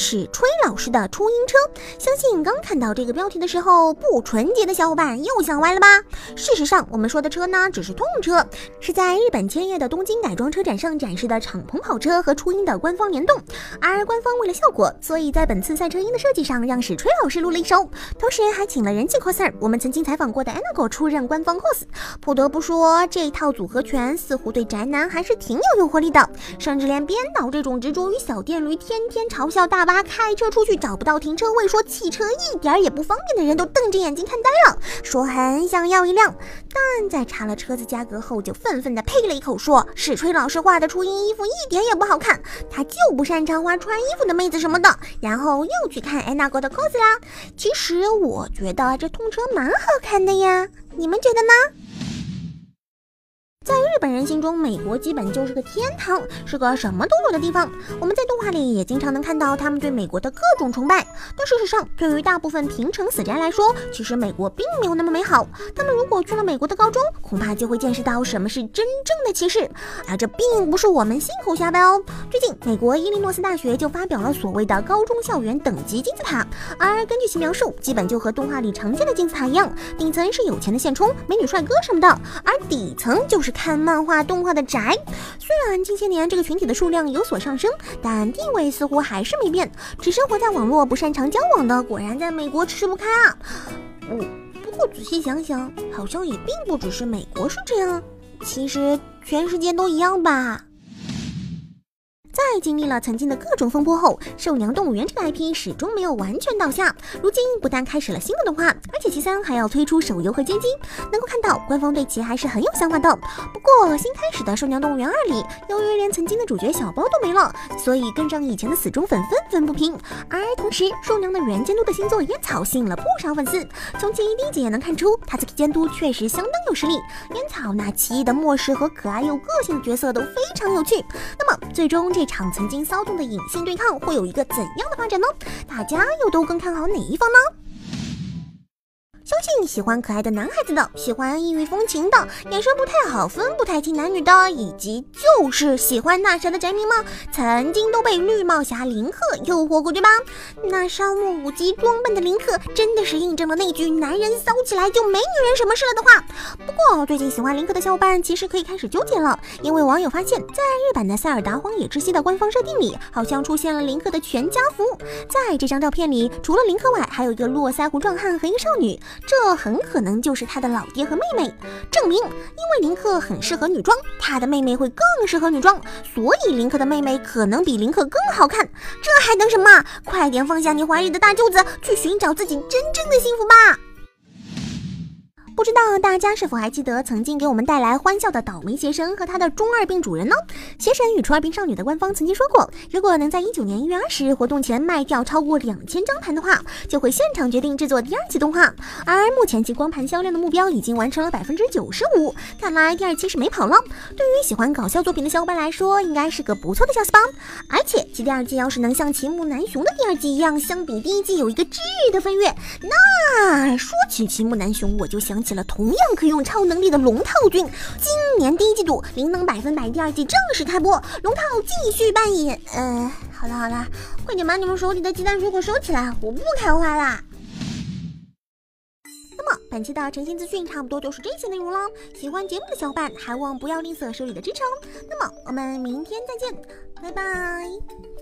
史吹老师的初音车。相信刚看到这个标题的时候，不纯洁的小伙伴又想歪了吧？事实上，我们说的车呢，只是通用车，是在日本千叶的东京改装车展上展示的敞篷跑车和初音的官方联动。而官方为了效果，所以在本次赛车音的设计上，让史吹老师录了一手，同时还请了人气 coser，我们曾经采访过的 Anago 出任官方 cos。不得不说，这套组合拳似乎对宅男还是挺有诱惑力的，甚至连编导这种执着于小电驴、天天嘲笑大巴开车出去找不到停车位、说汽车一点也不方便的人都瞪着眼睛看呆了，说很想要一辆，但在查了车子价格后，就愤愤地呸了一口，说是吹老师画的初音衣服一点也不好看，他就不擅长画穿衣服的妹子什么的，然后又去看安娜哥的 cos 啦。其实我觉得这通车蛮好看的呀，你们觉得呢？在日本人心中，美国基本就是个天堂，是个什么都有的地方。我们在动画里也经常能看到他们对美国的各种崇拜。但事实上，对于大部分平成死宅来说，其实美国并没有那么美好。他们如果去了美国的高中，恐怕就会见识到什么是真正的歧视。而这并不是我们信口瞎掰哦。最近，美国伊利诺斯大学就发表了所谓的高中校园等级金字塔，而根据其描述，基本就和动画里常见的金字塔一样，顶层是有钱的现充、美女帅哥什么的，而底层就是。看漫画、动画的宅，虽然近些年这个群体的数量有所上升，但地位似乎还是没变。只生活在网络、不擅长交往的，果然在美国吃不开啊！不，不过仔细想想，好像也并不只是美国是这样，其实全世界都一样吧。在经历了曾经的各种风波后，《兽娘动物园》这个 IP 始终没有完全倒下。如今不但开始了新的动画，而且其三还要推出手游和街机，能够看到官方对其还是很有想法的。不过新开始的《兽娘动物园二》里，由于连曾经的主角小包都没了，所以更让以前的死忠粉愤愤不平。而同时，兽娘的原监督的新作烟草吸引了不少粉丝。从其第一集也能看出，他这个监督确实相当有实力。烟草那奇异的末世和可爱又个性的角色都非常有趣。那么最终这。场曾经骚动的隐性对抗会有一个怎样的发展呢？大家又都更看好哪一方呢？相信喜欢可爱的男孩子的，喜欢异域风情的，眼神不太好分不太清男女的，以及就是喜欢那啥的宅民们，曾经都被绿帽侠林克诱惑过，对吧？那烧木五级装扮的林克，真的是印证了那句“男人骚起来就没女人什么事了”的话。不过最近喜欢林克的小伙伴其实可以开始纠结了，因为网友发现，在日版的《塞尔达荒野之息》的官方设定里，好像出现了林克的全家福。在这张照片里，除了林克外，还有一个络腮胡壮汉和一个少女。这很可能就是他的老爹和妹妹，证明因为林克很适合女装，他的妹妹会更适合女装，所以林克的妹妹可能比林克更好看。这还等什么？快点放下你怀里的大舅子，去寻找自己真正的幸福吧！知道大家是否还记得曾经给我们带来欢笑的倒霉邪神和他的中二病主人呢？邪神与初二病少女的官方曾经说过，如果能在一九年一月二十日活动前卖掉超过两千张盘的话，就会现场决定制作第二期动画。而目前其光盘销量的目标已经完成了百分之九十五，看来第二期是没跑了。对于喜欢搞笑作品的小伙伴来说，应该是个不错的消息吧。而且其第二季要是能像齐木南雄的第二季一样，相比第一季有一个质的飞跃，那说起齐木南雄，我就想起。了同样可以用超能力的龙套君，今年第一季度灵能百分百第二季正式开播，龙套继续扮演。嗯，好了好了，快点把你们手里的鸡蛋水果收起来，我不开花了。本期的诚信资讯差不多就是这些内容了，喜欢节目的小伙伴还望不要吝啬手里的支持哦。那么我们明天再见，拜拜。